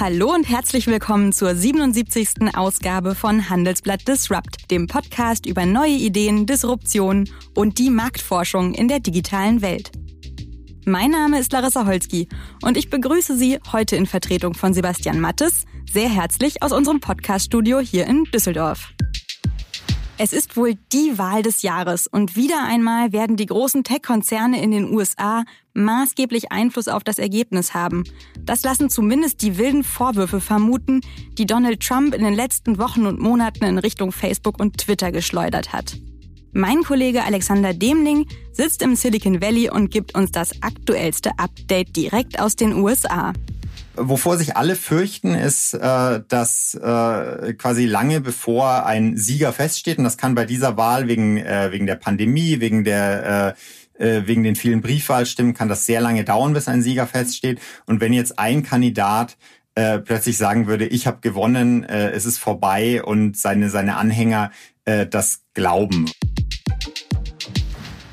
Hallo und herzlich willkommen zur 77. Ausgabe von Handelsblatt Disrupt, dem Podcast über neue Ideen, Disruption und die Marktforschung in der digitalen Welt. Mein Name ist Larissa Holzki und ich begrüße Sie heute in Vertretung von Sebastian Mattes sehr herzlich aus unserem Podcaststudio hier in Düsseldorf. Es ist wohl die Wahl des Jahres und wieder einmal werden die großen Tech-Konzerne in den USA maßgeblich Einfluss auf das Ergebnis haben. Das lassen zumindest die wilden Vorwürfe vermuten, die Donald Trump in den letzten Wochen und Monaten in Richtung Facebook und Twitter geschleudert hat. Mein Kollege Alexander Demling sitzt im Silicon Valley und gibt uns das aktuellste Update direkt aus den USA. Wovor sich alle fürchten, ist, äh, dass äh, quasi lange bevor ein Sieger feststeht, und das kann bei dieser Wahl wegen, äh, wegen der Pandemie, wegen der äh, äh, wegen den vielen Briefwahlstimmen, kann das sehr lange dauern, bis ein Sieger feststeht. Und wenn jetzt ein Kandidat äh, plötzlich sagen würde, ich habe gewonnen, äh, es ist vorbei und seine, seine Anhänger äh, das glauben.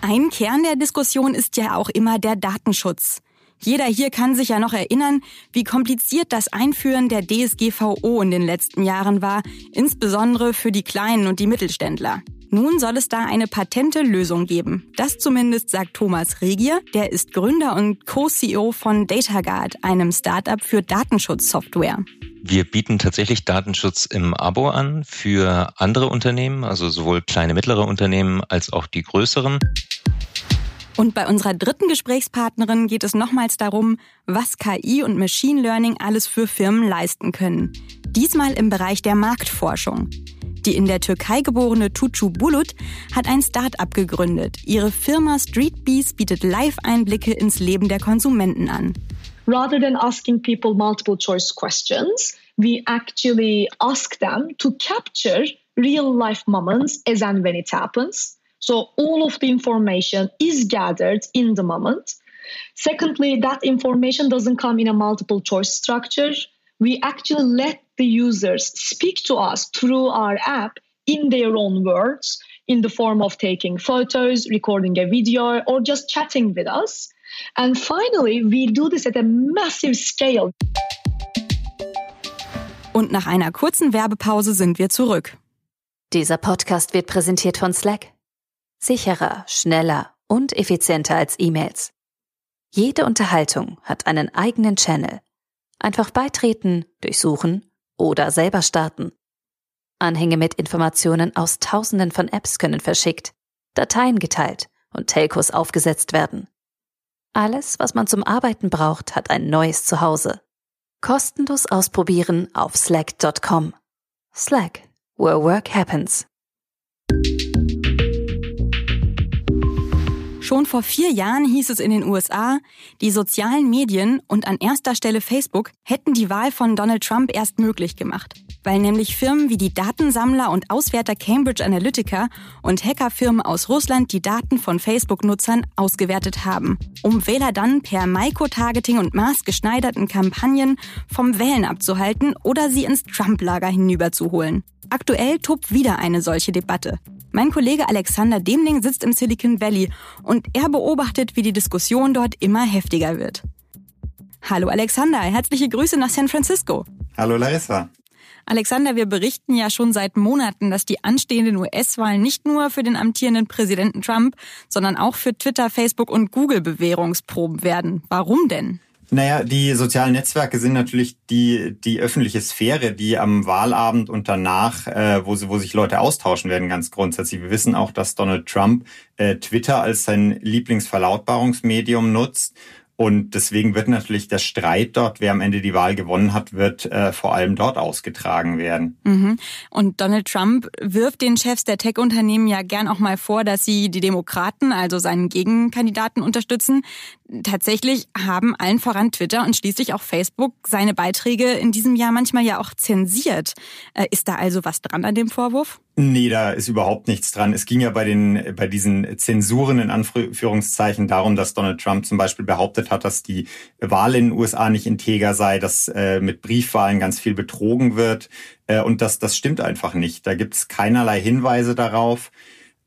Ein Kern der Diskussion ist ja auch immer der Datenschutz. Jeder hier kann sich ja noch erinnern, wie kompliziert das Einführen der DSGVO in den letzten Jahren war, insbesondere für die Kleinen und die Mittelständler. Nun soll es da eine patente Lösung geben. Das zumindest sagt Thomas Regier, der ist Gründer und Co-CEO von DataGuard, einem Startup für Datenschutzsoftware. Wir bieten tatsächlich Datenschutz im Abo an für andere Unternehmen, also sowohl kleine, mittlere Unternehmen als auch die größeren. Und bei unserer dritten Gesprächspartnerin geht es nochmals darum, was KI und Machine Learning alles für Firmen leisten können. Diesmal im Bereich der Marktforschung. Die in der Türkei geborene Tucu Bulut hat ein Start-up gegründet. Ihre Firma Streetbees bietet Live-Einblicke ins Leben der Konsumenten an. Rather than asking people multiple choice questions, we actually ask them to capture real life moments as and when it happens. So all of the information is gathered in the moment. Secondly, that information doesn't come in a multiple choice structure. We actually let the users speak to us through our app in their own words, in the form of taking photos, recording a video, or just chatting with us. And finally, we do this at a massive scale. Und nach einer kurzen Werbepause sind wir zurück. Dieser Podcast wird präsentiert von Slack. Sicherer, schneller und effizienter als E-Mails. Jede Unterhaltung hat einen eigenen Channel. Einfach beitreten, durchsuchen oder selber starten. Anhänge mit Informationen aus Tausenden von Apps können verschickt, Dateien geteilt und Telcos aufgesetzt werden. Alles, was man zum Arbeiten braucht, hat ein neues Zuhause. Kostenlos ausprobieren auf slack.com. Slack, where work happens. Schon vor vier Jahren hieß es in den USA, die sozialen Medien und an erster Stelle Facebook hätten die Wahl von Donald Trump erst möglich gemacht, weil nämlich Firmen wie die Datensammler und Auswerter Cambridge Analytica und Hackerfirmen aus Russland die Daten von Facebook-Nutzern ausgewertet haben, um Wähler dann per Microtargeting und maßgeschneiderten Kampagnen vom Wählen abzuhalten oder sie ins Trump-Lager hinüberzuholen. Aktuell tobt wieder eine solche Debatte. Mein Kollege Alexander Demling sitzt im Silicon Valley und er beobachtet, wie die Diskussion dort immer heftiger wird. Hallo Alexander, herzliche Grüße nach San Francisco. Hallo Larissa. Alexander, wir berichten ja schon seit Monaten, dass die anstehenden US-Wahlen nicht nur für den amtierenden Präsidenten Trump, sondern auch für Twitter, Facebook und Google Bewährungsproben werden. Warum denn? Naja, die sozialen Netzwerke sind natürlich die, die öffentliche Sphäre, die am Wahlabend und danach, äh, wo, sie, wo sich Leute austauschen werden, ganz grundsätzlich. Wir wissen auch, dass Donald Trump äh, Twitter als sein Lieblingsverlautbarungsmedium nutzt. Und deswegen wird natürlich der Streit dort, wer am Ende die Wahl gewonnen hat, wird äh, vor allem dort ausgetragen werden. Mhm. Und Donald Trump wirft den Chefs der Tech-Unternehmen ja gern auch mal vor, dass sie die Demokraten, also seinen Gegenkandidaten, unterstützen. Tatsächlich haben allen voran Twitter und schließlich auch Facebook seine Beiträge in diesem Jahr manchmal ja auch zensiert. Äh, ist da also was dran an dem Vorwurf? Nee, da ist überhaupt nichts dran. Es ging ja bei den, bei diesen Zensuren in Anführungszeichen darum, dass Donald Trump zum Beispiel behauptet hat, dass die Wahl in den USA nicht integer sei, dass äh, mit Briefwahlen ganz viel betrogen wird. Äh, und das, das stimmt einfach nicht. Da gibt es keinerlei Hinweise darauf.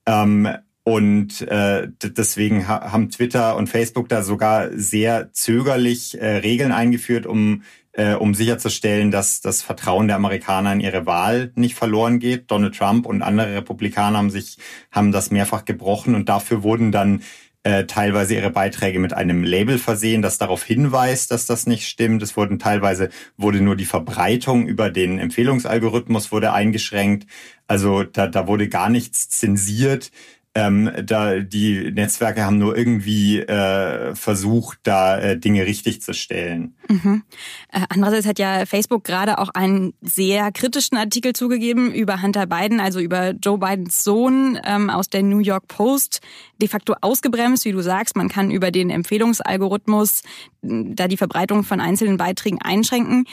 Ähm, und äh, deswegen haben Twitter und Facebook da sogar sehr zögerlich äh, Regeln eingeführt, um äh, um sicherzustellen, dass das Vertrauen der Amerikaner in ihre Wahl nicht verloren geht. Donald Trump und andere Republikaner haben sich haben das mehrfach gebrochen und dafür wurden dann äh, teilweise ihre Beiträge mit einem Label versehen, das darauf hinweist, dass das nicht stimmt. Es wurden teilweise wurde nur die Verbreitung über den Empfehlungsalgorithmus wurde eingeschränkt. Also da, da wurde gar nichts zensiert. Ähm, da die Netzwerke haben nur irgendwie äh, versucht, da äh, Dinge richtig zu stellen. Mhm. Äh, andererseits hat ja Facebook gerade auch einen sehr kritischen Artikel zugegeben über Hunter Biden, also über Joe Bidens Sohn ähm, aus der New York Post, de facto ausgebremst, wie du sagst. Man kann über den Empfehlungsalgorithmus da die Verbreitung von einzelnen Beiträgen einschränken.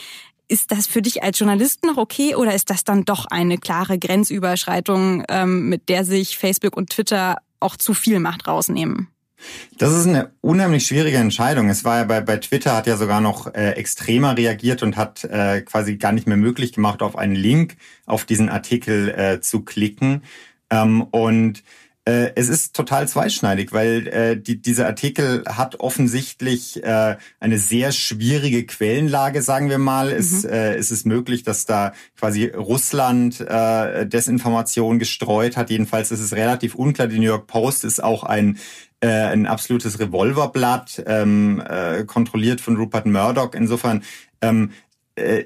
Ist das für dich als Journalist noch okay oder ist das dann doch eine klare Grenzüberschreitung, ähm, mit der sich Facebook und Twitter auch zu viel Macht rausnehmen? Das ist eine unheimlich schwierige Entscheidung. Es war ja bei, bei Twitter hat ja sogar noch äh, extremer reagiert und hat äh, quasi gar nicht mehr möglich gemacht, auf einen Link auf diesen Artikel äh, zu klicken. Ähm, und äh, es ist total zweischneidig, weil äh, die, dieser Artikel hat offensichtlich äh, eine sehr schwierige Quellenlage, sagen wir mal. Mhm. Es, äh, es ist möglich, dass da quasi Russland äh, Desinformation gestreut hat. Jedenfalls ist es relativ unklar. Die New York Post ist auch ein äh, ein absolutes Revolverblatt, ähm, äh, kontrolliert von Rupert Murdoch. Insofern ähm, äh,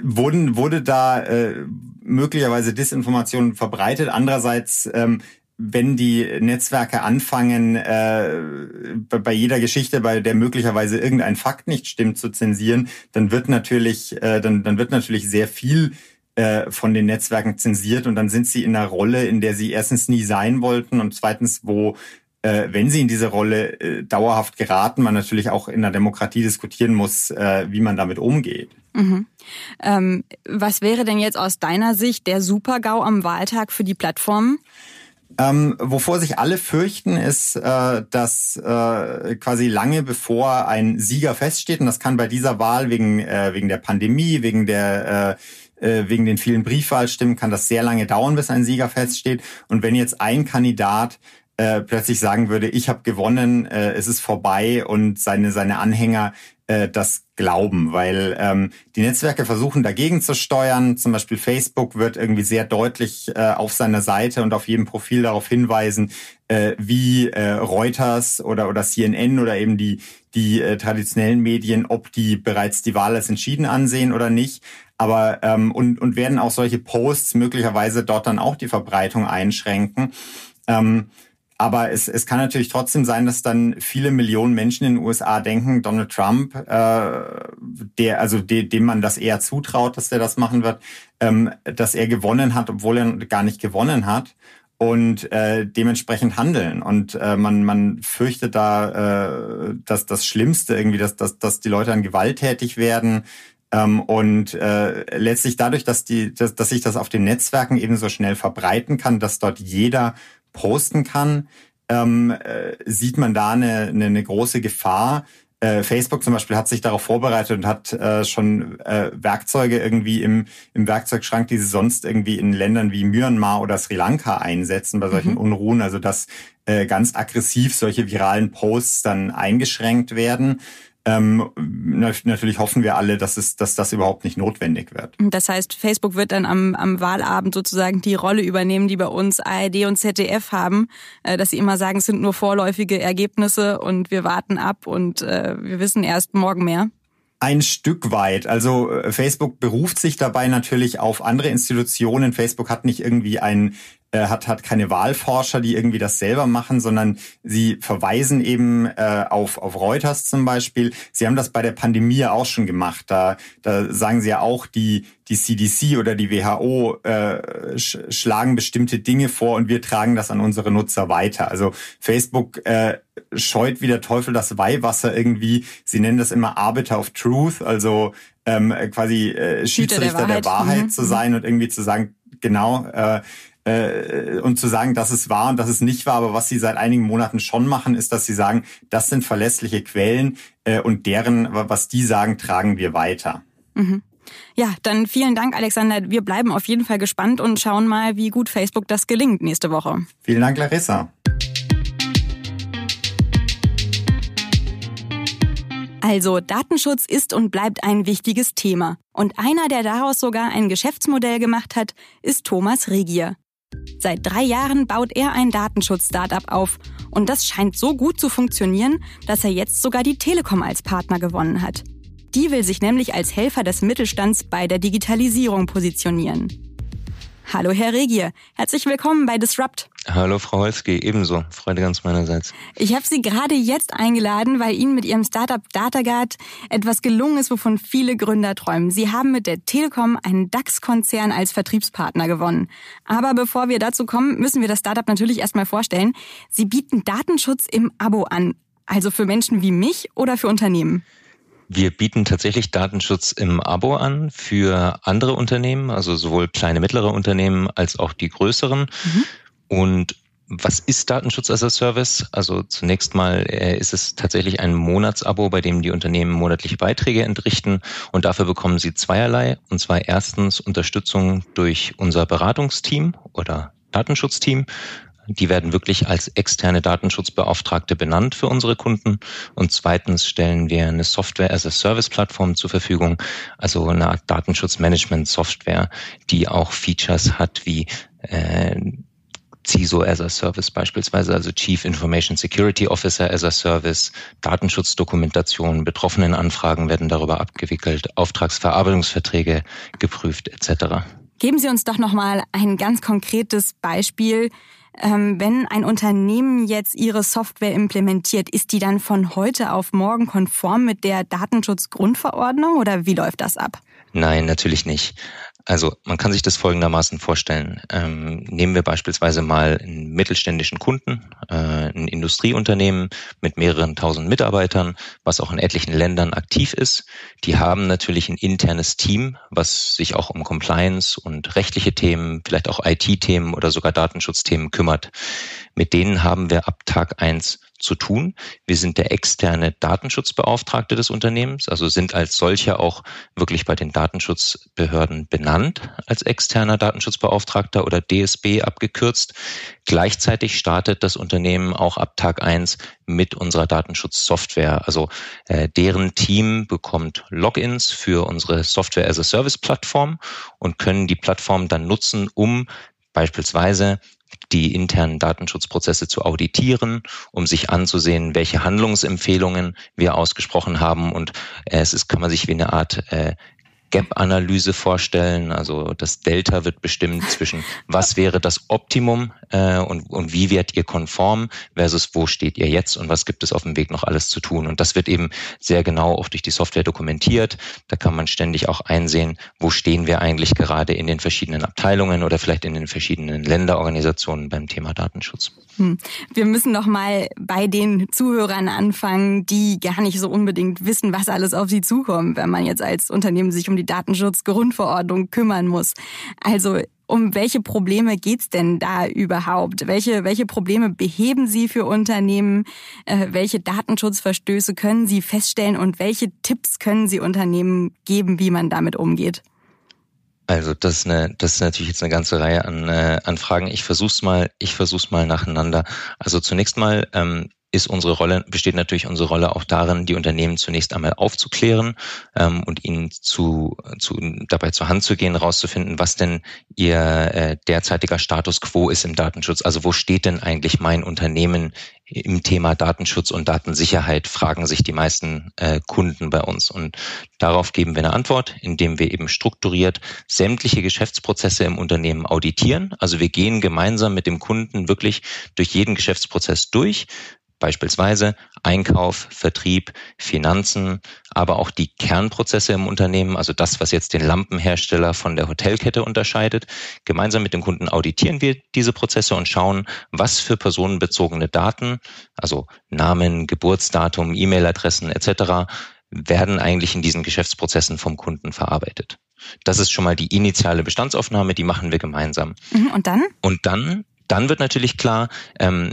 wurden, wurde da äh, möglicherweise Desinformation verbreitet. Andererseits ähm, wenn die Netzwerke anfangen, äh, bei jeder Geschichte, bei der möglicherweise irgendein Fakt nicht stimmt, zu zensieren, dann wird natürlich, äh, dann, dann wird natürlich sehr viel äh, von den Netzwerken zensiert und dann sind sie in einer Rolle, in der sie erstens nie sein wollten und zweitens, wo äh, wenn sie in diese Rolle äh, dauerhaft geraten, man natürlich auch in der Demokratie diskutieren muss, äh, wie man damit umgeht. Mhm. Ähm, was wäre denn jetzt aus deiner Sicht der Super-GAU am Wahltag für die Plattformen? Ähm, wovor sich alle fürchten, ist, äh, dass äh, quasi lange bevor ein Sieger feststeht, und das kann bei dieser Wahl wegen, äh, wegen der Pandemie, wegen der äh, äh wegen den vielen Briefwahlstimmen kann das sehr lange dauern, bis ein Sieger feststeht. Und wenn jetzt ein Kandidat äh, plötzlich sagen würde, ich habe gewonnen, äh, es ist vorbei und seine, seine Anhänger äh, das glauben, weil ähm, die Netzwerke versuchen dagegen zu steuern. Zum Beispiel Facebook wird irgendwie sehr deutlich äh, auf seiner Seite und auf jedem Profil darauf hinweisen, äh, wie äh, Reuters oder, oder CNN oder eben die, die äh, traditionellen Medien, ob die bereits die Wahl als entschieden ansehen oder nicht. Aber ähm, und, und werden auch solche Posts möglicherweise dort dann auch die Verbreitung einschränken. Ähm, aber es, es kann natürlich trotzdem sein, dass dann viele Millionen Menschen in den USA denken, Donald Trump, äh, der, also de, dem man das eher zutraut, dass der das machen wird, ähm, dass er gewonnen hat, obwohl er gar nicht gewonnen hat und äh, dementsprechend handeln. Und äh, man, man fürchtet da äh, dass das Schlimmste irgendwie, dass, dass, dass die Leute dann gewalttätig werden. Ähm, und äh, letztlich dadurch, dass, die, dass, dass sich das auf den Netzwerken eben so schnell verbreiten kann, dass dort jeder posten kann, ähm, äh, sieht man da eine, eine, eine große Gefahr. Äh, Facebook zum Beispiel hat sich darauf vorbereitet und hat äh, schon äh, Werkzeuge irgendwie im, im Werkzeugschrank, die sie sonst irgendwie in Ländern wie Myanmar oder Sri Lanka einsetzen bei solchen mhm. Unruhen. Also dass äh, ganz aggressiv solche viralen Posts dann eingeschränkt werden. Ähm, natürlich hoffen wir alle, dass, es, dass das überhaupt nicht notwendig wird. Das heißt, Facebook wird dann am, am Wahlabend sozusagen die Rolle übernehmen, die bei uns ARD und ZDF haben, äh, dass sie immer sagen, es sind nur vorläufige Ergebnisse und wir warten ab und äh, wir wissen erst morgen mehr. Ein Stück weit. Also äh, Facebook beruft sich dabei natürlich auf andere Institutionen. Facebook hat nicht irgendwie ein äh, hat, hat keine Wahlforscher, die irgendwie das selber machen, sondern sie verweisen eben äh, auf, auf Reuters zum Beispiel. Sie haben das bei der Pandemie auch schon gemacht. Da, da sagen sie ja auch, die, die CDC oder die WHO äh, sch schlagen bestimmte Dinge vor und wir tragen das an unsere Nutzer weiter. Also Facebook äh, scheut wie der Teufel das Weihwasser irgendwie. Sie nennen das immer Arbiter of Truth, also ähm, quasi äh, Schiedsrichter der Wahrheit, der Wahrheit mhm. zu sein und irgendwie zu sagen, genau, äh, äh, und zu sagen, dass es war und dass es nicht war. Aber was sie seit einigen Monaten schon machen, ist, dass sie sagen, das sind verlässliche Quellen äh, und deren, was die sagen, tragen wir weiter. Mhm. Ja, dann vielen Dank, Alexander. Wir bleiben auf jeden Fall gespannt und schauen mal, wie gut Facebook das gelingt nächste Woche. Vielen Dank, Larissa. Also Datenschutz ist und bleibt ein wichtiges Thema. Und einer, der daraus sogar ein Geschäftsmodell gemacht hat, ist Thomas Regier. Seit drei Jahren baut er ein Datenschutz-Startup auf. Und das scheint so gut zu funktionieren, dass er jetzt sogar die Telekom als Partner gewonnen hat. Die will sich nämlich als Helfer des Mittelstands bei der Digitalisierung positionieren. Hallo, Herr Regier. Herzlich willkommen bei Disrupt. Hallo, Frau Holski. Ebenso. Freude ganz meinerseits. Ich habe Sie gerade jetzt eingeladen, weil Ihnen mit Ihrem Startup DataGuard etwas gelungen ist, wovon viele Gründer träumen. Sie haben mit der Telekom einen DAX-Konzern als Vertriebspartner gewonnen. Aber bevor wir dazu kommen, müssen wir das Startup natürlich erstmal vorstellen. Sie bieten Datenschutz im Abo an. Also für Menschen wie mich oder für Unternehmen? Wir bieten tatsächlich Datenschutz im Abo an für andere Unternehmen, also sowohl kleine, mittlere Unternehmen als auch die größeren. Mhm. Und was ist Datenschutz as a Service? Also zunächst mal äh, ist es tatsächlich ein Monatsabo, bei dem die Unternehmen monatliche Beiträge entrichten und dafür bekommen sie zweierlei. Und zwar erstens Unterstützung durch unser Beratungsteam oder Datenschutzteam die werden wirklich als externe Datenschutzbeauftragte benannt für unsere Kunden. Und zweitens stellen wir eine Software as a Service Plattform zur Verfügung, also eine Art Datenschutzmanagement Software, die auch Features hat wie äh, CISO as a Service beispielsweise, also Chief Information Security Officer as a Service, Datenschutzdokumentation, betroffenen Anfragen werden darüber abgewickelt, Auftragsverarbeitungsverträge geprüft etc. Geben Sie uns doch noch mal ein ganz konkretes Beispiel, wenn ein Unternehmen jetzt ihre Software implementiert, ist die dann von heute auf morgen konform mit der Datenschutzgrundverordnung oder wie läuft das ab? Nein, natürlich nicht. Also man kann sich das folgendermaßen vorstellen. Ähm, nehmen wir beispielsweise mal einen mittelständischen Kunden, äh, ein Industrieunternehmen mit mehreren tausend Mitarbeitern, was auch in etlichen Ländern aktiv ist. Die haben natürlich ein internes Team, was sich auch um Compliance und rechtliche Themen, vielleicht auch IT-Themen oder sogar Datenschutzthemen kümmert. Mit denen haben wir ab Tag eins zu tun. Wir sind der externe Datenschutzbeauftragte des Unternehmens, also sind als solcher auch wirklich bei den Datenschutzbehörden benannt als externer Datenschutzbeauftragter oder DSB abgekürzt. Gleichzeitig startet das Unternehmen auch ab Tag eins mit unserer Datenschutzsoftware. Also äh, deren Team bekommt Logins für unsere Software as a Service Plattform und können die Plattform dann nutzen, um beispielsweise die internen Datenschutzprozesse zu auditieren, um sich anzusehen, welche Handlungsempfehlungen wir ausgesprochen haben. Und äh, es ist, kann man sich wie eine Art äh, Gap-Analyse vorstellen. Also das Delta wird bestimmt zwischen was wäre das Optimum äh, und, und wie werdet ihr konform versus wo steht ihr jetzt und was gibt es auf dem Weg noch alles zu tun. Und das wird eben sehr genau auch durch die Software dokumentiert. Da kann man ständig auch einsehen, wo stehen wir eigentlich gerade in den verschiedenen Abteilungen oder vielleicht in den verschiedenen Länderorganisationen beim Thema Datenschutz. Hm. Wir müssen noch mal bei den Zuhörern anfangen, die gar nicht so unbedingt wissen, was alles auf sie zukommt, wenn man jetzt als Unternehmen sich um die Datenschutzgrundverordnung kümmern muss. Also um welche Probleme geht's denn da überhaupt? Welche, welche Probleme beheben Sie für Unternehmen? Äh, welche Datenschutzverstöße können Sie feststellen und welche Tipps können Sie Unternehmen geben, wie man damit umgeht? Also das ist, eine, das ist natürlich jetzt eine ganze Reihe an, äh, an Fragen. Ich versuch's mal, ich versuch's mal nacheinander. Also zunächst mal ähm, ist unsere Rolle, besteht natürlich unsere Rolle auch darin, die Unternehmen zunächst einmal aufzuklären ähm, und ihnen zu, zu, dabei zur Hand zu gehen, rauszufinden, was denn ihr äh, derzeitiger Status quo ist im Datenschutz. Also wo steht denn eigentlich mein Unternehmen im Thema Datenschutz und Datensicherheit, fragen sich die meisten äh, Kunden bei uns. Und darauf geben wir eine Antwort, indem wir eben strukturiert sämtliche Geschäftsprozesse im Unternehmen auditieren. Also wir gehen gemeinsam mit dem Kunden wirklich durch jeden Geschäftsprozess durch, Beispielsweise Einkauf, Vertrieb, Finanzen, aber auch die Kernprozesse im Unternehmen, also das, was jetzt den Lampenhersteller von der Hotelkette unterscheidet. Gemeinsam mit dem Kunden auditieren wir diese Prozesse und schauen, was für personenbezogene Daten, also Namen, Geburtsdatum, E-Mail-Adressen etc., werden eigentlich in diesen Geschäftsprozessen vom Kunden verarbeitet. Das ist schon mal die initiale Bestandsaufnahme, die machen wir gemeinsam. Mhm, und dann? Und dann, dann wird natürlich klar, ähm,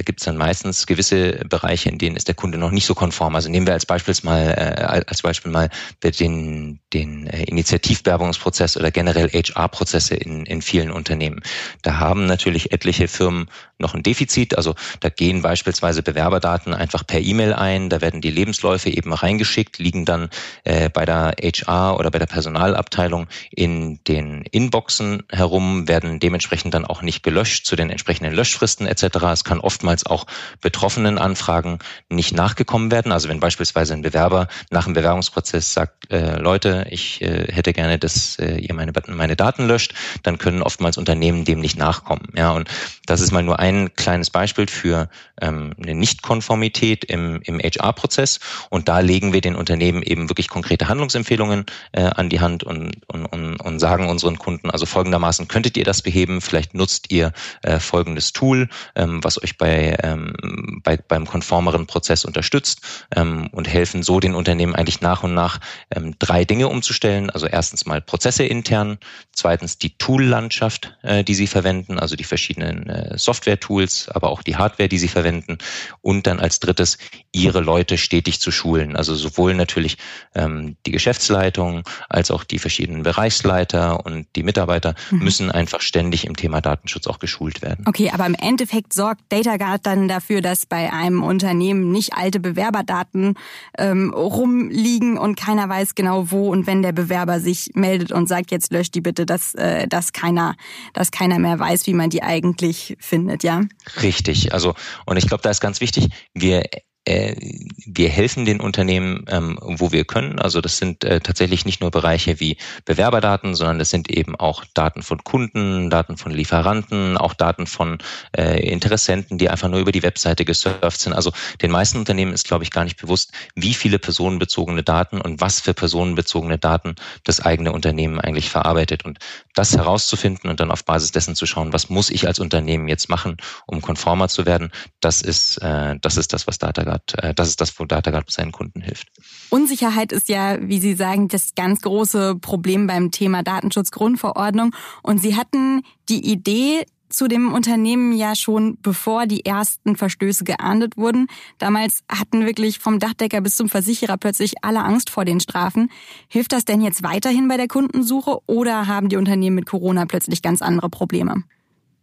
da gibt es dann meistens gewisse Bereiche, in denen ist der Kunde noch nicht so konform. Also nehmen wir als Beispiel mal, äh, als Beispiel mal den, den äh, Initiativwerbungsprozess oder generell HR-Prozesse in, in vielen Unternehmen. Da haben natürlich etliche Firmen noch ein Defizit. Also da gehen beispielsweise Bewerberdaten einfach per E-Mail ein, da werden die Lebensläufe eben reingeschickt, liegen dann äh, bei der HR oder bei der Personalabteilung in den Inboxen herum, werden dementsprechend dann auch nicht gelöscht zu den entsprechenden Löschfristen etc. Es kann oftmals auch betroffenen Anfragen nicht nachgekommen werden. Also wenn beispielsweise ein Bewerber nach dem Bewerbungsprozess sagt, äh, Leute, ich äh, hätte gerne, dass äh, ihr meine, meine Daten löscht, dann können oftmals Unternehmen dem nicht nachkommen. Ja, und das ist mal nur ein kleines Beispiel für ähm, eine Nichtkonformität im, im HR-Prozess. Und da legen wir den Unternehmen eben wirklich konkrete Handlungsempfehlungen äh, an die Hand und, und, und, und sagen unseren Kunden, also folgendermaßen könntet ihr das beheben, vielleicht nutzt ihr äh, folgendes Tool, ähm, was euch bei, ähm, bei, beim konformeren Prozess unterstützt ähm, und helfen so den Unternehmen eigentlich nach und nach ähm, drei Dinge umzustellen. Also erstens mal Prozesse intern, zweitens die Tool-Landschaft, äh, die sie verwenden, also die verschiedenen äh, Software-Tools, aber auch die Hardware, die sie verwenden und dann als drittes ihre Leute stetig zu schulen. Also sowohl natürlich ähm, die Geschäftsleitung als auch die verschiedenen Bereichsleiter und die Mitarbeiter mhm. müssen einfach ständig im Thema Datenschutz auch geschult werden. Okay, aber im Endeffekt sorgt DataGuard dann dafür, dass bei einem Unternehmen nicht alte Bewerberdaten ähm, rumliegen und keiner weiß genau wo und wenn der Bewerber sich meldet und sagt, jetzt löscht die bitte, dass, äh, dass keiner, dass keiner mehr weiß, wie man die eigentlich findet, ja? Richtig. Also, und ich glaube, da ist ganz wichtig, wir wir helfen den Unternehmen, ähm, wo wir können. Also das sind äh, tatsächlich nicht nur Bereiche wie Bewerberdaten, sondern das sind eben auch Daten von Kunden, Daten von Lieferanten, auch Daten von äh, Interessenten, die einfach nur über die Webseite gesurft sind. Also den meisten Unternehmen ist, glaube ich, gar nicht bewusst, wie viele personenbezogene Daten und was für personenbezogene Daten das eigene Unternehmen eigentlich verarbeitet. Und das herauszufinden und dann auf Basis dessen zu schauen, was muss ich als Unternehmen jetzt machen, um konformer zu werden, das ist, äh, das ist das, was DataGuard. Äh, das ist das, wo DataGuard seinen Kunden hilft. Unsicherheit ist ja, wie Sie sagen, das ganz große Problem beim Thema Datenschutzgrundverordnung. Und Sie hatten die Idee, zu dem Unternehmen ja schon bevor die ersten Verstöße geahndet wurden. Damals hatten wirklich vom Dachdecker bis zum Versicherer plötzlich alle Angst vor den Strafen. Hilft das denn jetzt weiterhin bei der Kundensuche oder haben die Unternehmen mit Corona plötzlich ganz andere Probleme?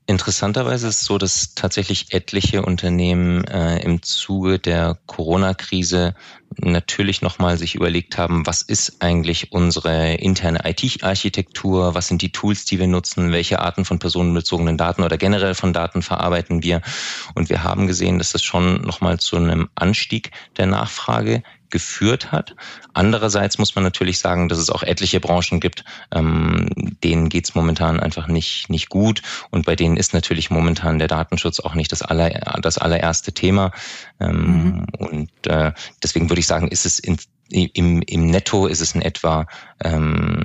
Interessanterweise ist es so, dass tatsächlich etliche Unternehmen äh, im Zuge der Corona-Krise natürlich nochmal sich überlegt haben, was ist eigentlich unsere interne IT-Architektur, was sind die Tools, die wir nutzen, welche Arten von personenbezogenen Daten oder generell von Daten verarbeiten wir. Und wir haben gesehen, dass das schon nochmal zu einem Anstieg der Nachfrage geführt hat. Andererseits muss man natürlich sagen, dass es auch etliche Branchen gibt, ähm, denen geht's momentan einfach nicht, nicht gut. Und bei denen ist natürlich momentan der Datenschutz auch nicht das, aller, das allererste Thema. Ähm, mhm. Und äh, deswegen würde ich sagen, ist es in, im, im Netto ist es in etwa ähm,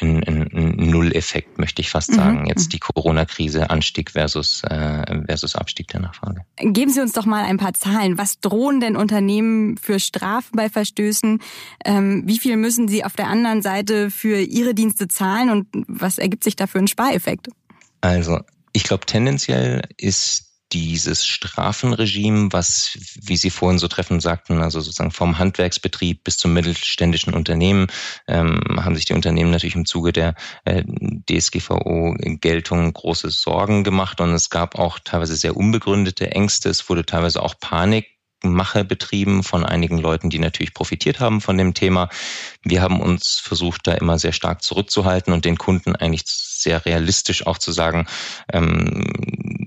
ein, ein, Null-Effekt, möchte ich fast mhm. sagen. Jetzt mhm. die Corona-Krise, Anstieg versus, äh, versus Abstieg der Nachfrage. Geben Sie uns doch mal ein paar Zahlen. Was drohen denn Unternehmen für Strafen bei Verstößen? Ähm, wie viel müssen sie auf der anderen Seite für ihre Dienste zahlen und was ergibt sich da für ein Spareffekt? Also ich glaube, tendenziell ist dieses Strafenregime, was, wie Sie vorhin so treffend sagten, also sozusagen vom Handwerksbetrieb bis zum mittelständischen Unternehmen, ähm, haben sich die Unternehmen natürlich im Zuge der äh, DSGVO-Geltung große Sorgen gemacht und es gab auch teilweise sehr unbegründete Ängste. Es wurde teilweise auch Panik Mache betrieben von einigen Leuten, die natürlich profitiert haben von dem Thema. Wir haben uns versucht, da immer sehr stark zurückzuhalten und den Kunden eigentlich sehr realistisch auch zu sagen, ähm,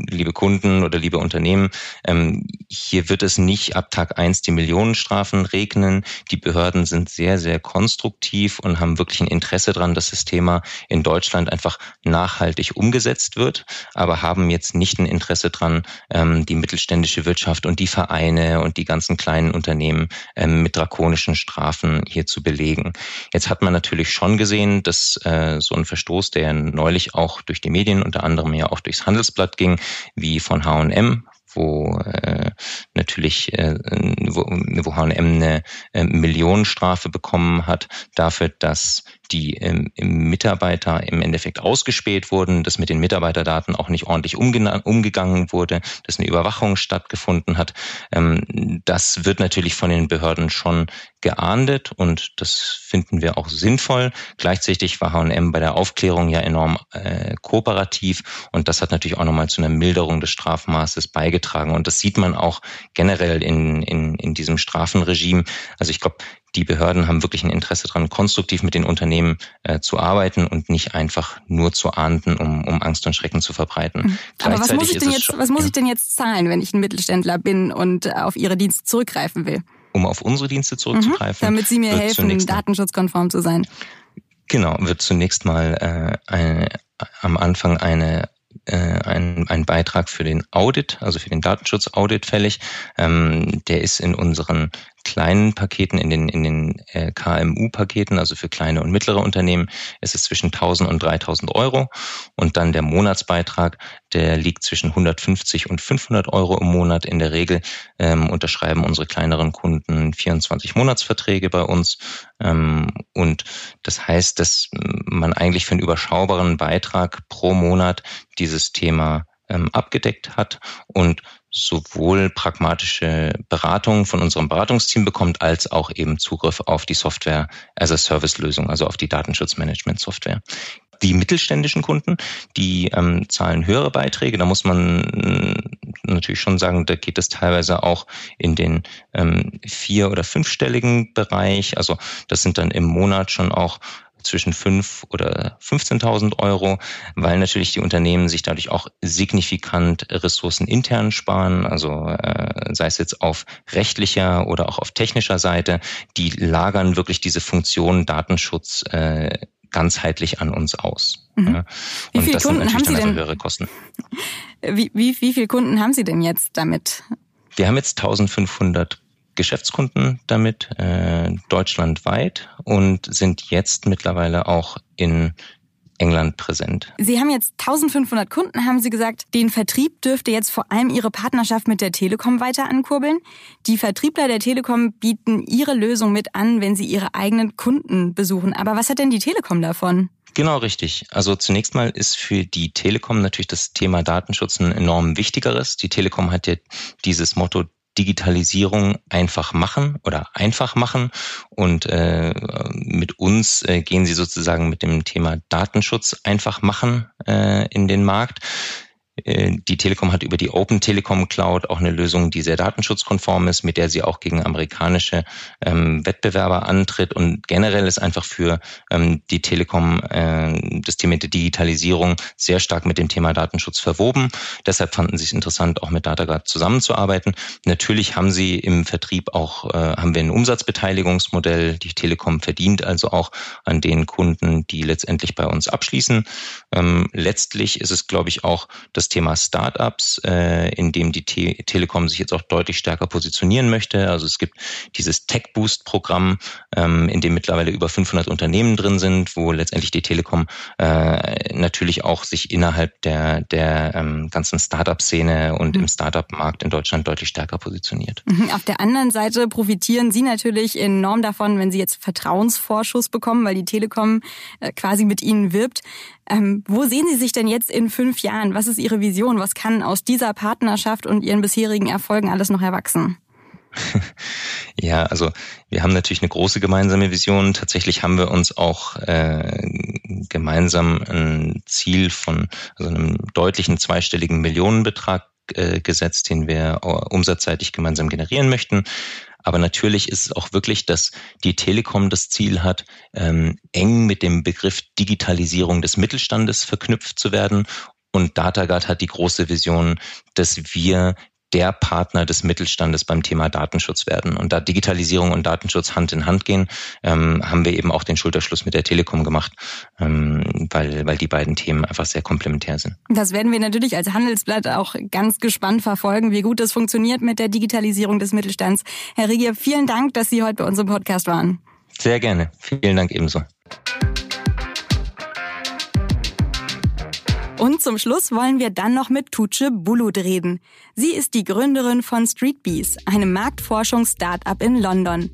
liebe Kunden oder liebe Unternehmen, ähm, hier wird es nicht ab Tag eins die Millionenstrafen regnen. Die Behörden sind sehr, sehr konstruktiv und haben wirklich ein Interesse daran, dass das Thema in Deutschland einfach nachhaltig umgesetzt wird, aber haben jetzt nicht ein Interesse daran, ähm, die mittelständische Wirtschaft und die Vereine und die ganzen kleinen Unternehmen ähm, mit drakonischen Strafen hier zu belegen. Jetzt hat man natürlich schon gesehen, dass äh, so ein Verstoß, der neulich auch durch die Medien, unter anderem ja auch durchs Handelsblatt ging, wie von H&M, wo äh, natürlich äh, wo, wo H&M eine äh, Millionenstrafe bekommen hat dafür, dass die ähm, Mitarbeiter im Endeffekt ausgespäht wurden, dass mit den Mitarbeiterdaten auch nicht ordentlich umgegangen wurde, dass eine Überwachung stattgefunden hat. Ähm, das wird natürlich von den Behörden schon geahndet und das finden wir auch sinnvoll. Gleichzeitig war H&M bei der Aufklärung ja enorm äh, kooperativ und das hat natürlich auch nochmal zu einer Milderung des Strafmaßes beigetragen und das sieht man auch generell in, in, in diesem Strafenregime. Also ich glaube, die Behörden haben wirklich ein Interesse daran, konstruktiv mit den Unternehmen äh, zu arbeiten und nicht einfach nur zu ahnden, um, um Angst und Schrecken zu verbreiten. Mhm. Aber was muss ich denn jetzt, schon, was muss ja. ich denn jetzt zahlen, wenn ich ein Mittelständler bin und auf Ihre Dienste zurückgreifen will? um auf unsere Dienste zurückzugreifen. Mhm, damit Sie mir helfen, datenschutzkonform zu sein. Genau, wird zunächst mal äh, eine, am Anfang eine äh, ein, ein Beitrag für den Audit, also für den Datenschutz-Audit fällig. Ähm, der ist in unseren kleinen Paketen, in den, in den äh, KMU-Paketen, also für kleine und mittlere Unternehmen, ist es zwischen 1000 und 3000 Euro. Und dann der Monatsbeitrag, der liegt zwischen 150 und 500 Euro im Monat. In der Regel ähm, unterschreiben unsere kleineren Kunden 24 Monatsverträge bei uns. Ähm, und das heißt, dass man eigentlich für einen überschaubaren Beitrag pro Monat dieses Thema ähm, abgedeckt hat und sowohl pragmatische Beratung von unserem Beratungsteam bekommt, als auch eben Zugriff auf die Software as a Service Lösung, also auf die Datenschutzmanagement Software. Die mittelständischen Kunden, die ähm, zahlen höhere Beiträge. Da muss man natürlich schon sagen, da geht es teilweise auch in den ähm, vier- oder fünfstelligen Bereich. Also das sind dann im Monat schon auch zwischen 5 oder 15.000 Euro, weil natürlich die Unternehmen sich dadurch auch signifikant Ressourcen intern sparen, also äh, sei es jetzt auf rechtlicher oder auch auf technischer Seite, die lagern wirklich diese Funktion Datenschutz äh, ganzheitlich an uns aus. Mhm. Ja. Wie viele Kunden haben Sie also denn? höhere Kosten. Wie, wie, wie viele Kunden haben Sie denn jetzt damit? Wir haben jetzt 1500 Geschäftskunden damit äh, deutschlandweit und sind jetzt mittlerweile auch in England präsent. Sie haben jetzt 1500 Kunden, haben Sie gesagt. Den Vertrieb dürfte jetzt vor allem Ihre Partnerschaft mit der Telekom weiter ankurbeln. Die Vertriebler der Telekom bieten ihre Lösung mit an, wenn sie ihre eigenen Kunden besuchen. Aber was hat denn die Telekom davon? Genau richtig. Also zunächst mal ist für die Telekom natürlich das Thema Datenschutz ein enorm wichtigeres. Die Telekom hat ja dieses Motto Digitalisierung einfach machen oder einfach machen. Und äh, mit uns äh, gehen sie sozusagen mit dem Thema Datenschutz einfach machen äh, in den Markt. Äh, die Telekom hat über die Open Telekom Cloud auch eine Lösung, die sehr datenschutzkonform ist, mit der sie auch gegen amerikanische ähm, Wettbewerber antritt. Und generell ist einfach für ähm, die Telekom äh, das Thema der Digitalisierung sehr stark mit dem Thema Datenschutz verwoben. Deshalb fanden sie es interessant, auch mit DataGuard zusammenzuarbeiten. Natürlich haben sie im Vertrieb auch, äh, haben wir ein Umsatzbeteiligungsmodell. Die Telekom verdient also auch an den Kunden, die letztendlich bei uns abschließen. Ähm, letztlich ist es, glaube ich, auch das Thema Startups, äh, in dem die Te Telekom sich jetzt auch deutlich stärker positionieren möchte. Also es gibt dieses Tech Boost Programm, ähm, in dem mittlerweile über 500 Unternehmen drin sind, wo letztendlich die Telekom äh, natürlich auch sich innerhalb der der ähm, ganzen Startup-Szene und mhm. im Startup-Markt in Deutschland deutlich stärker positioniert. Mhm. Auf der anderen Seite profitieren Sie natürlich enorm davon, wenn Sie jetzt Vertrauensvorschuss bekommen, weil die Telekom äh, quasi mit Ihnen wirbt. Ähm, wo sehen Sie sich denn jetzt in fünf Jahren? Was ist Ihre Vision? Was kann aus dieser Partnerschaft und Ihren bisherigen Erfolgen alles noch erwachsen? Ja, also wir haben natürlich eine große gemeinsame Vision. Tatsächlich haben wir uns auch äh, gemeinsam ein Ziel von also einem deutlichen zweistelligen Millionenbetrag äh, gesetzt, den wir umsatzseitig gemeinsam generieren möchten. Aber natürlich ist es auch wirklich, dass die Telekom das Ziel hat, ähm, eng mit dem Begriff Digitalisierung des Mittelstandes verknüpft zu werden. Und DataGuard hat die große Vision, dass wir der Partner des Mittelstandes beim Thema Datenschutz werden. Und da Digitalisierung und Datenschutz Hand in Hand gehen, ähm, haben wir eben auch den Schulterschluss mit der Telekom gemacht, ähm, weil, weil die beiden Themen einfach sehr komplementär sind. Das werden wir natürlich als Handelsblatt auch ganz gespannt verfolgen, wie gut es funktioniert mit der Digitalisierung des Mittelstands. Herr Regier, vielen Dank, dass Sie heute bei uns im Podcast waren. Sehr gerne. Vielen Dank ebenso. Und zum Schluss wollen wir dann noch mit Tuce Bulut reden. Sie ist die Gründerin von Streetbees, einem Marktforschungs-Startup in London.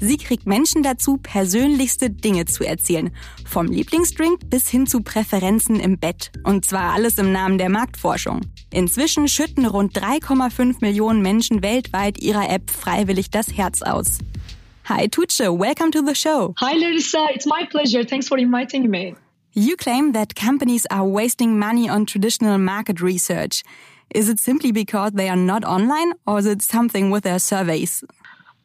Sie kriegt Menschen dazu, persönlichste Dinge zu erzählen. Vom Lieblingsdrink bis hin zu Präferenzen im Bett. Und zwar alles im Namen der Marktforschung. Inzwischen schütten rund 3,5 Millionen Menschen weltweit ihrer App freiwillig das Herz aus. Hi Tuce, welcome to the show. Hi Larissa, it's my pleasure. Thanks for inviting me. You claim that companies are wasting money on traditional market research. Is it simply because they are not online or is it something with their surveys?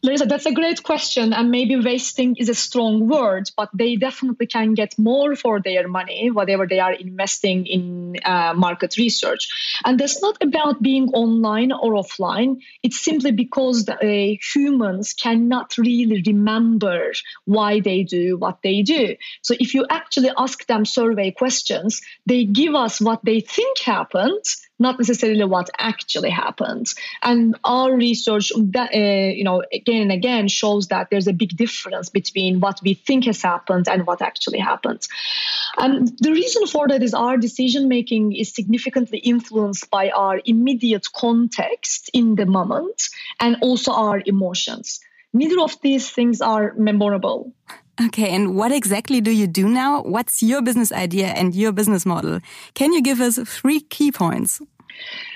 Lisa, that's a great question. And maybe wasting is a strong word, but they definitely can get more for their money, whatever they are investing in uh, market research. And that's not about being online or offline. It's simply because the, uh, humans cannot really remember why they do what they do. So if you actually ask them survey questions, they give us what they think happened not necessarily what actually happened. And our research, uh, you know, again and again shows that there's a big difference between what we think has happened and what actually happened. And the reason for that is our decision making is significantly influenced by our immediate context in the moment and also our emotions. Neither of these things are memorable. Okay, and what exactly do you do now? What's your business idea and your business model? Can you give us three key points?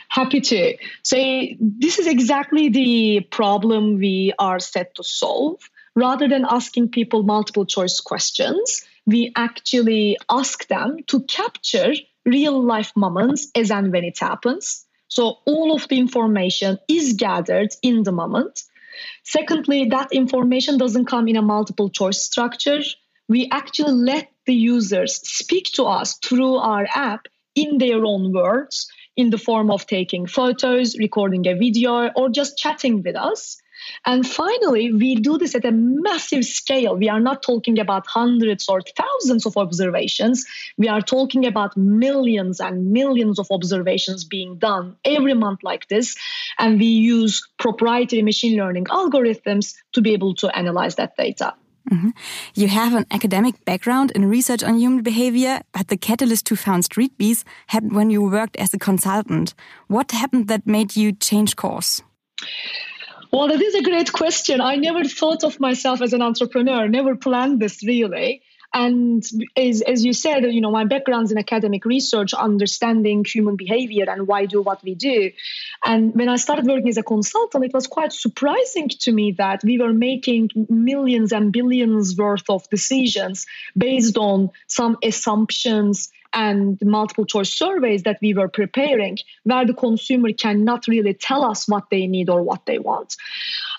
Happy to. So, this is exactly the problem we are set to solve. Rather than asking people multiple choice questions, we actually ask them to capture real life moments as and when it happens. So, all of the information is gathered in the moment Secondly, that information doesn't come in a multiple choice structure. We actually let the users speak to us through our app in their own words in the form of taking photos, recording a video, or just chatting with us. And finally, we do this at a massive scale. We are not talking about hundreds or thousands of observations. We are talking about millions and millions of observations being done every month like this. And we use proprietary machine learning algorithms to be able to analyze that data. Mm-hmm. You have an academic background in research on human behavior, but the catalyst to found Street Bees happened when you worked as a consultant. What happened that made you change course? Well, that is a great question. I never thought of myself as an entrepreneur, never planned this really. And as, as you said, you know, my background's in academic research, understanding human behavior and why do what we do. And when I started working as a consultant, it was quite surprising to me that we were making millions and billions worth of decisions based on some assumptions and multiple choice surveys that we were preparing where the consumer cannot really tell us what they need or what they want.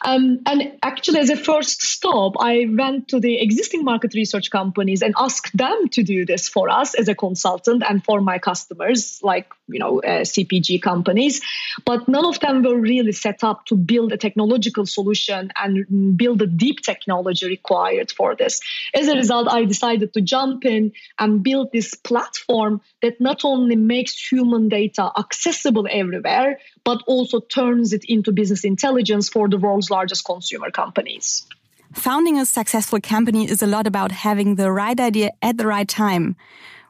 Um, and actually, as a first stop, I went to the existing market research companies and asked them to do this for us as a consultant and for my customers, like you know uh, CPG companies. But none of them were really set up to build a technological solution and build the deep technology required for this. As a result, I decided to jump in and build this platform that not only makes human data accessible everywhere, but also turns it into business intelligence for the world's largest consumer companies. Founding a successful company is a lot about having the right idea at the right time.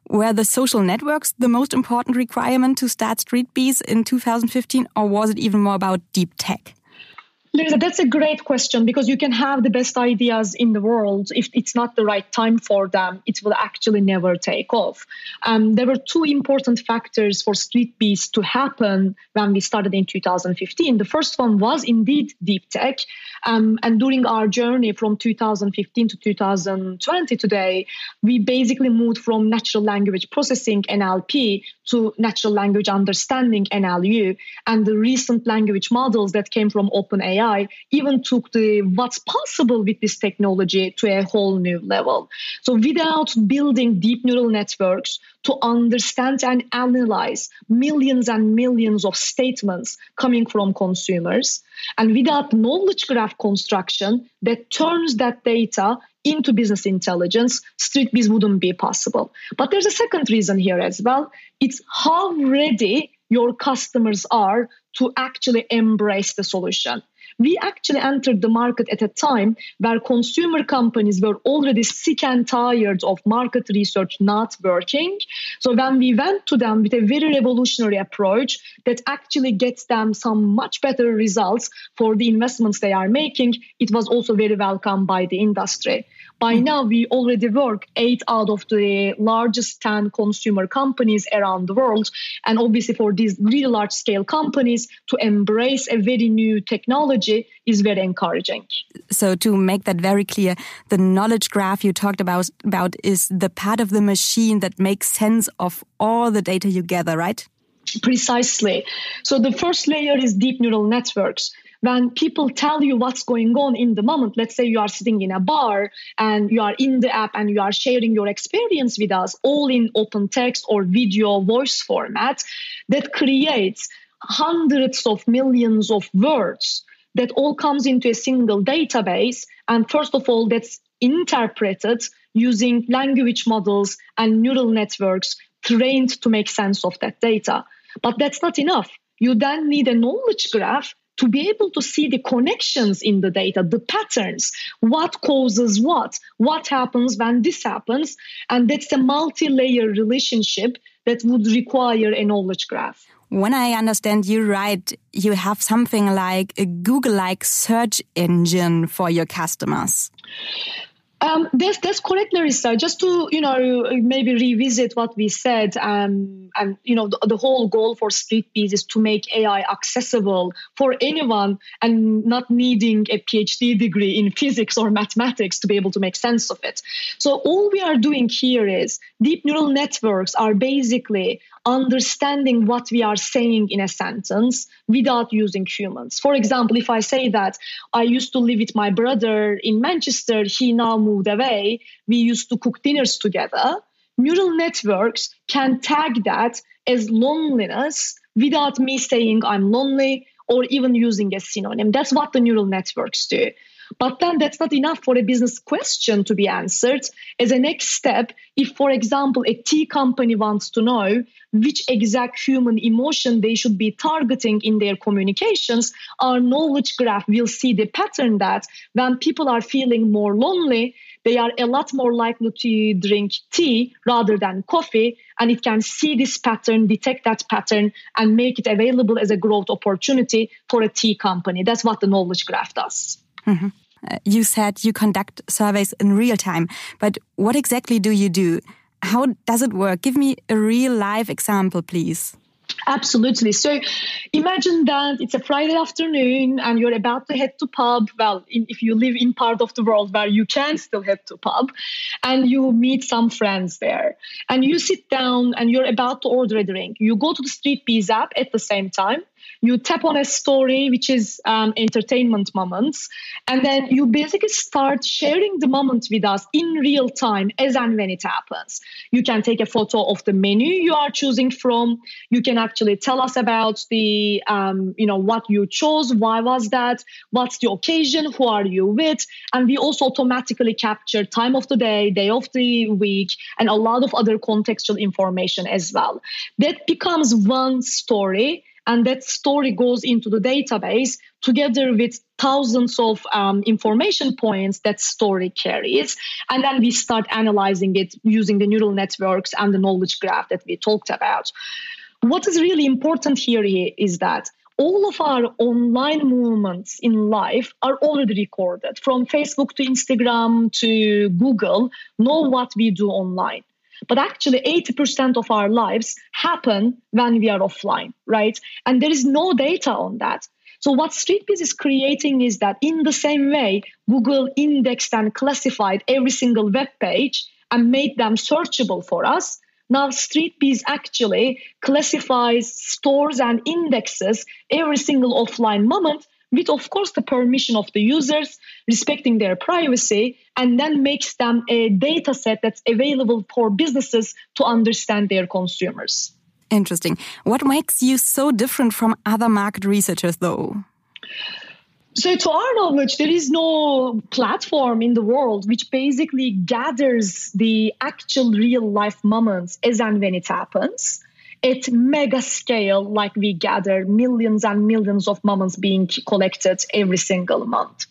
Were the social networks the most important requirement to start Street Bees in 2015, or was it even more about deep tech? Lisa, that's a great question because you can have the best ideas in the world. If it's not the right time for them, it will actually never take off. Um, there were two important factors for Street Bees to happen when we started in 2015. The first one was indeed deep tech. Um, and during our journey from 2015 to 2020 today, we basically moved from natural language processing NLP to natural language understanding NLU. And the recent language models that came from OpenAI AI even took the what's possible with this technology to a whole new level. So without building deep neural networks to understand and analyze millions and millions of statements coming from consumers, and without knowledge graph construction that turns that data into business intelligence, StreetBees wouldn't be possible. But there's a second reason here as well. It's how ready your customers are to actually embrace the solution we actually entered the market at a time where consumer companies were already sick and tired of market research not working. So when we went to them with a very revolutionary approach that actually gets them some much better results for the investments they are making, it was also very welcomed by the industry. By mm-hmm. now, we already work eight out of the largest 10 consumer companies around the world. And obviously, for these really large scale companies to embrace a very new technology is very encouraging. So, to make that very clear, the knowledge graph you talked about, about is the part of the machine that makes sense of all the data you gather, right? Precisely. So, the first layer is deep neural networks when people tell you what's going on in the moment, let's say you are sitting in a bar and you are in the app and you are sharing your experience with us, all in open text or video voice format, that creates hundreds of millions of words that all comes into a single database. And first of all, that's interpreted using language models and neural networks trained to make sense of that data. But that's not enough. You then need a knowledge graph to be able to see the connections in the data, the patterns, what causes what, what happens when this happens. And that's a multi layer relationship that would require a knowledge graph. When I understand you right, you have something like a Google like search engine for your customers. Um, that's correct, Larissa. Just to you know maybe revisit what we said, um, and you know the, the whole goal for StreetBees is to make AI accessible for anyone and not needing a PhD degree in physics or mathematics to be able to make sense of it. So all we are doing here is deep neural networks are basically understanding what we are saying in a sentence without using humans. For example, if I say that I used to live with my brother in Manchester, he now moved away, we used to cook dinners together. Neural networks can tag that as loneliness without me saying I'm lonely or even using a synonym. That's what the neural networks do. But then that's not enough for a business question to be answered. As a next step, if, for example, a tea company wants to know which exact human emotion they should be targeting in their communications, our knowledge graph will see the pattern that when people are feeling more lonely, they are a lot more likely to drink tea rather than coffee. And it can see this pattern, detect that pattern, and make it available as a growth opportunity for a tea company. That's what the knowledge graph does. Mm -hmm. uh, you said you conduct surveys in real time, but what exactly do you do? How does it work? Give me a real life example, please. Absolutely. So imagine that it's a Friday afternoon and you're about to head to pub. Well, in, if you live in part of the world where you can still head to pub, and you meet some friends there, and you sit down and you're about to order a drink. You go to the street StreetBees app at the same time you tap on a story which is um, entertainment moments and then you basically start sharing the moment with us in real time as and when it happens. You can take a photo of the menu you are choosing from. You can actually tell us about the um, you know what you chose why was that what's the occasion who are you with and we also automatically capture time of the day day of the week and a lot of other contextual information as well. That becomes one story and that story goes into the database together with thousands of um, information points that story carries. And then we start analyzing it using the neural networks and the knowledge graph that we talked about. What is really important here is that all of our online movements in life are already recorded. From facebook to instagram to google know what we do online but actually, 80% of our lives happen when we are offline, right? And there is no data on that. So, what StreetBees is creating is that in the same way, Google indexed and classified every single web page and made them searchable for us. Now, StreetBees actually classifies, stores, and indexes every single offline moment with, of course, the permission of the users, respecting their privacy, and then makes them a data set that's available for businesses to understand their consumers. Interesting. What makes you so different from other market researchers, though? So, to our knowledge, there is no platform in the world which basically gathers the actual real life moments as and when it happens at mega scale, like we gather millions and millions of moments being collected every single month.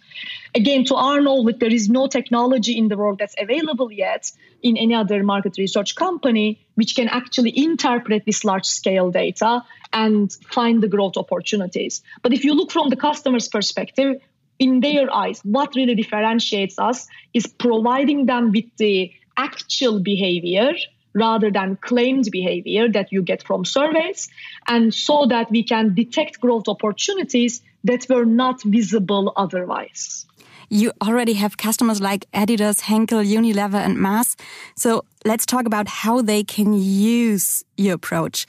Again, to our knowledge, there is no technology in the world that's available yet in any other market research company which can actually interpret this large scale data and find the growth opportunities. But if you look from the customer's perspective, in their eyes, what really differentiates us is providing them with the actual behavior rather than claimed behavior that you get from surveys, and so that we can detect growth opportunities that were not visible otherwise. You already have customers like Adidas, Henkel, Unilever, and Mars. So let's talk about how they can use your approach.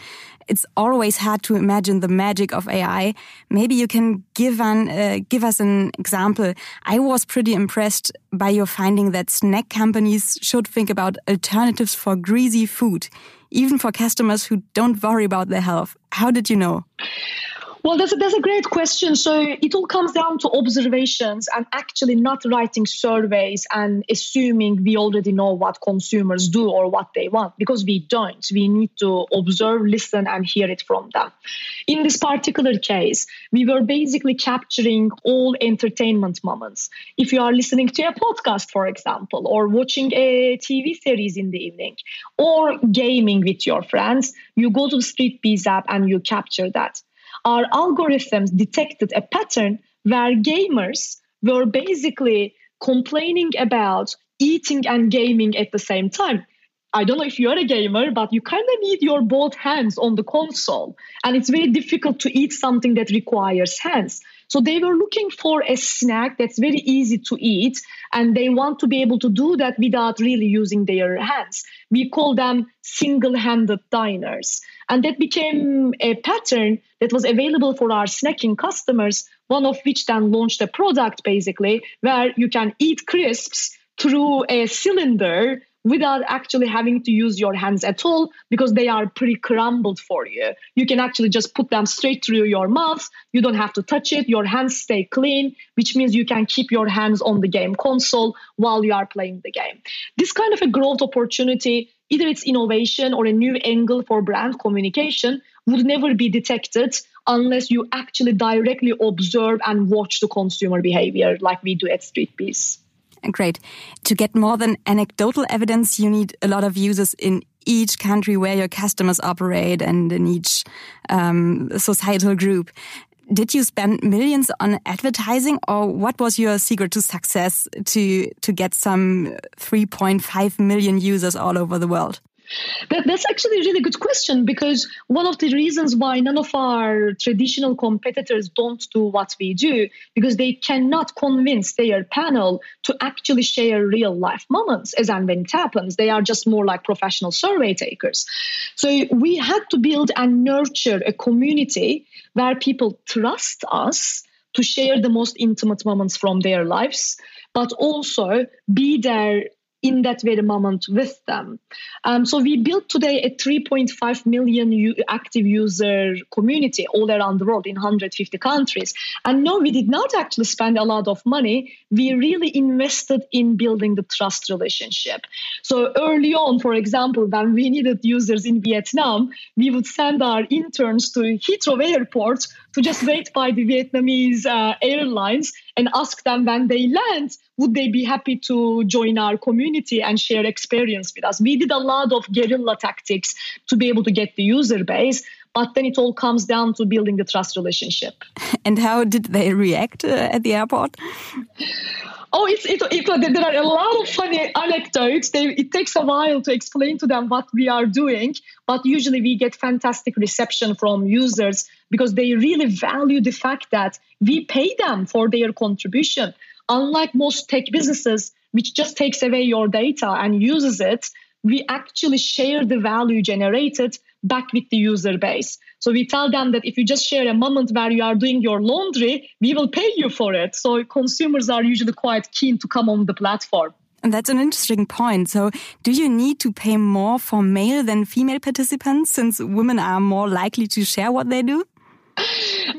It's always hard to imagine the magic of AI. Maybe you can give an uh, give us an example. I was pretty impressed by your finding that snack companies should think about alternatives for greasy food, even for customers who don't worry about their health. How did you know? Well, that's a, that's a great question. So it all comes down to observations and actually not writing surveys and assuming we already know what consumers do or what they want because we don't. We need to observe, listen, and hear it from them. In this particular case, we were basically capturing all entertainment moments. If you are listening to a podcast, for example, or watching a TV series in the evening, or gaming with your friends, you go to the Street Bees app and you capture that our algorithms detected a pattern where gamers were basically complaining about eating and gaming at the same time. I don't know if you're a gamer, but you kind of need your both hands on the console. And it's very difficult to eat something that requires hands. So they were looking for a snack that's very easy to eat, and they want to be able to do that without really using their hands. We call them single handed diners. And that became a pattern that was available for our snacking customers, one of which then launched a product basically where you can eat crisps through a cylinder without actually having to use your hands at all because they are pretty crumbled for you. You can actually just put them straight through your mouth. You don't have to touch it. Your hands stay clean, which means you can keep your hands on the game console while you are playing the game. This kind of a growth opportunity, either it's innovation or a new angle for brand communication, would never be detected unless you actually directly observe and watch the consumer behavior like we do at Street Bees. Great. To get more than anecdotal evidence, you need a lot of users in each country where your customers operate and in each um, societal group. Did you spend millions on advertising or what was your secret to success to, to get some 3.5 million users all over the world? That, that's actually a really good question because one of the reasons why none of our traditional competitors don't do what we do because they cannot convince their panel to actually share real life moments as and when it happens. They are just more like professional survey takers. So we had to build and nurture a community where people trust us to share the most intimate moments from their lives, but also be there in that very moment with them. Um, so we built today a 3.5 million u- active user community all around the world in 150 countries. And no, we did not actually spend a lot of money. We really invested in building the trust relationship. So early on, for example, when we needed users in Vietnam, we would send our interns to Heathrow Airport to just wait by the Vietnamese uh, airlines and ask them when they land, would they be happy to join our community and share experience with us? We did a lot of guerrilla tactics to be able to get the user base, but then it all comes down to building the trust relationship. And how did they react uh, at the airport? Oh, it's, it, it, there are a lot of funny anecdotes. They, it takes a while to explain to them what we are doing, but usually we get fantastic reception from users because they really value the fact that we pay them for their contribution. Unlike most tech businesses, which just takes away your data and uses it, we actually share the value generated back with the user base. So we tell them that if you just share a moment where you are doing your laundry, we will pay you for it. So consumers are usually quite keen to come on the platform. And that's an interesting point. So, do you need to pay more for male than female participants since women are more likely to share what they do?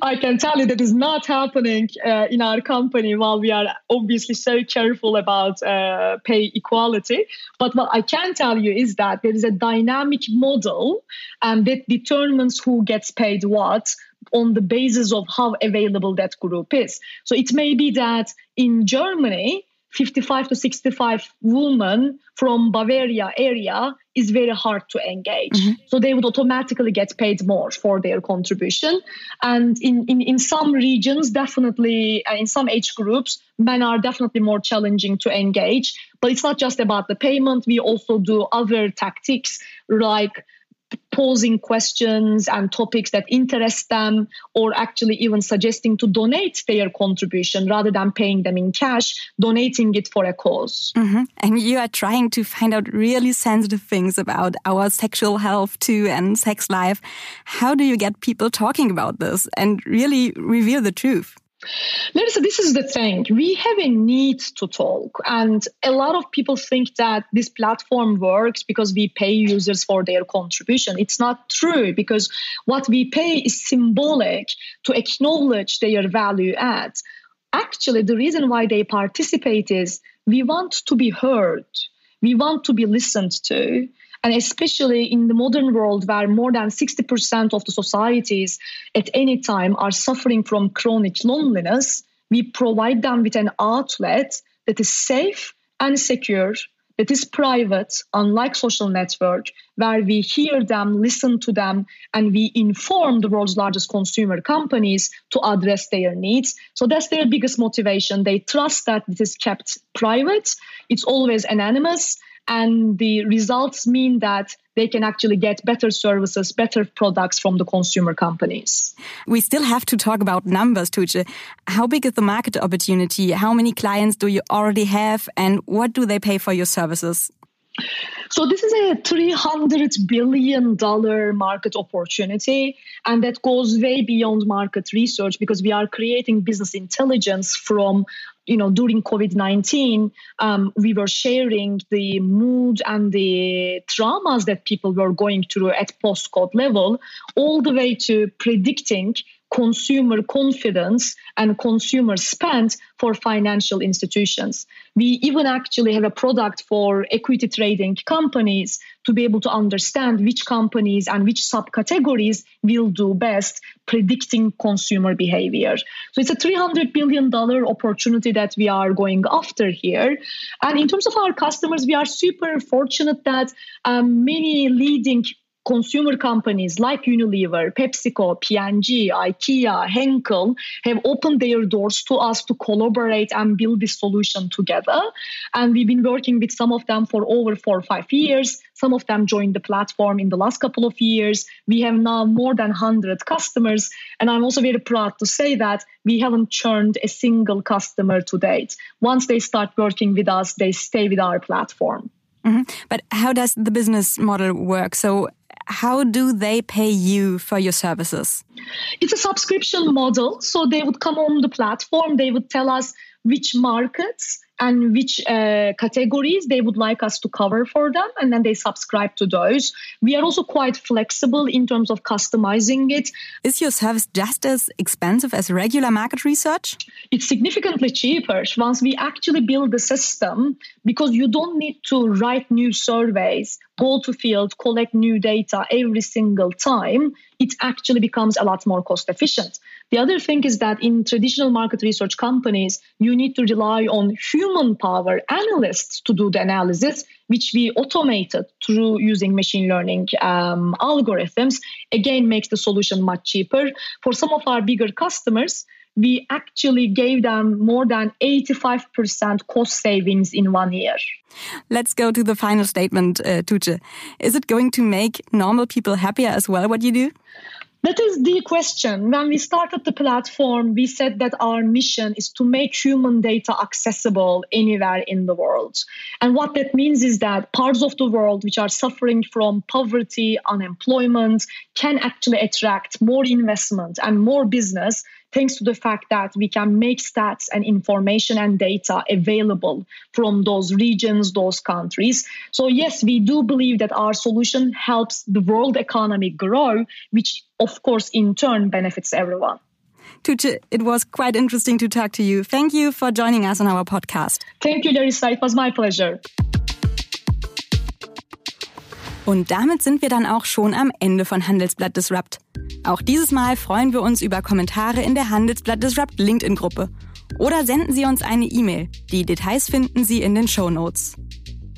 I can tell you that is not happening uh, in our company while we are obviously so careful about uh, pay equality. But what I can tell you is that there is a dynamic model um, that determines who gets paid what on the basis of how available that group is. So it may be that in Germany, 55 to 65 women from Bavaria area is very hard to engage. Mm-hmm. So they would automatically get paid more for their contribution. And in, in, in some regions, definitely, uh, in some age groups, men are definitely more challenging to engage. But it's not just about the payment. We also do other tactics like posing questions and topics that interest them, or actually even suggesting to donate their contribution rather than paying them in cash, donating it for a cause. Mm-hmm. And you are trying to find out really sensitive things about our sexual health too and sex life. How do you get people talking about this and really reveal the truth? Larissa, this is the thing. We have a need to talk. And a lot of people think that this platform works because we pay users for their contribution. It's not true because what we pay is symbolic to acknowledge their value add. Actually, the reason why they participate is we want to be heard, we want to be listened to. And especially in the modern world where more than 60% of the societies at any time are suffering from chronic loneliness, we provide them with an outlet that is safe and secure, that is private, unlike social network, where we hear them, listen to them, and we inform the world's largest consumer companies to address their needs. So that's their biggest motivation. They trust that it is kept private, it's always anonymous, and the results mean that they can actually get better services, better products from the consumer companies. We still have to talk about numbers, Tuce. How big is the market opportunity? How many clients do you already have? And what do they pay for your services? So this is a $300 billion market opportunity, and that goes way beyond market research because we are creating business intelligence from you know, during COVID 19, um, we were sharing the mood and the traumas that people were going through at postcode level, all the way to predicting consumer confidence and consumer spend for financial institutions. We even actually have a product for equity trading companies to be able to understand which companies and which subcategories will do best predicting consumer behavior. So it's a $300 billion opportunity that we are going after here. And in terms of our customers, we are super fortunate that um, many leading consumer companies like Unilever, PepsiCo, P&G, IKEA, Henkel have opened their doors to us to collaborate and build this solution together. And we've been working with some of them for over four or five years. Some of them joined the platform in the last couple of years. We have now more than 100 customers. And I'm also very proud to say that we haven't churned a single customer to date. Once they start working with us, they stay with our platform. Mm -hmm. But how does the business model work? So how do they pay you for your services? It's a subscription model. So they would come on the platform, they would tell us which markets and which uh, categories they would like us to cover for them, and then they subscribe to those. We are also quite flexible in terms of customizing it. Is your service just as expensive as regular market research? It's significantly cheaper once we actually build the system because you don't need to write new surveys, go to field, collect new data every single time. It actually becomes a lot more cost efficient. The other thing is that in traditional market research companies, you need to rely on human power analysts to do the analysis, which we automated through using machine learning um, algorithms. Again, makes the solution much cheaper. For some of our bigger customers, we actually gave them more than 85% cost savings in one year. Let's go to the final statement, uh. Is it going to make normal people happier as well, what you do? That is the question. When we started the platform, we said that our mission is to make human data accessible anywhere in the world. And what that means is that parts of the world which are suffering from poverty, unemployment, can actually attract more investment and more business thanks to the fact that we can make stats and information and data available from those regions, those countries. So, yes, we do believe that our solution helps the world economy grow, which, of course, in turn benefits everyone. Tuce, it was quite interesting to talk to you. Thank you for joining us on our podcast. Thank you, Larissa. It was my pleasure. Und damit sind wir dann auch schon am Ende von Handelsblatt Disrupt. Auch dieses Mal freuen wir uns über Kommentare in der Handelsblatt Disrupt LinkedIn-Gruppe. Oder senden Sie uns eine E-Mail. Die Details finden Sie in den Show Notes.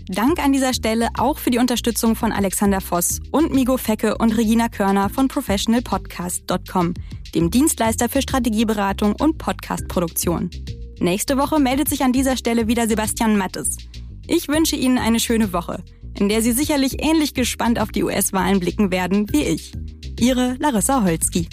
Dank an dieser Stelle auch für die Unterstützung von Alexander Voss und Migo Fecke und Regina Körner von professionalpodcast.com, dem Dienstleister für Strategieberatung und Podcastproduktion. Nächste Woche meldet sich an dieser Stelle wieder Sebastian Mattes. Ich wünsche Ihnen eine schöne Woche in der Sie sicherlich ähnlich gespannt auf die US-Wahlen blicken werden wie ich. Ihre Larissa Holzki.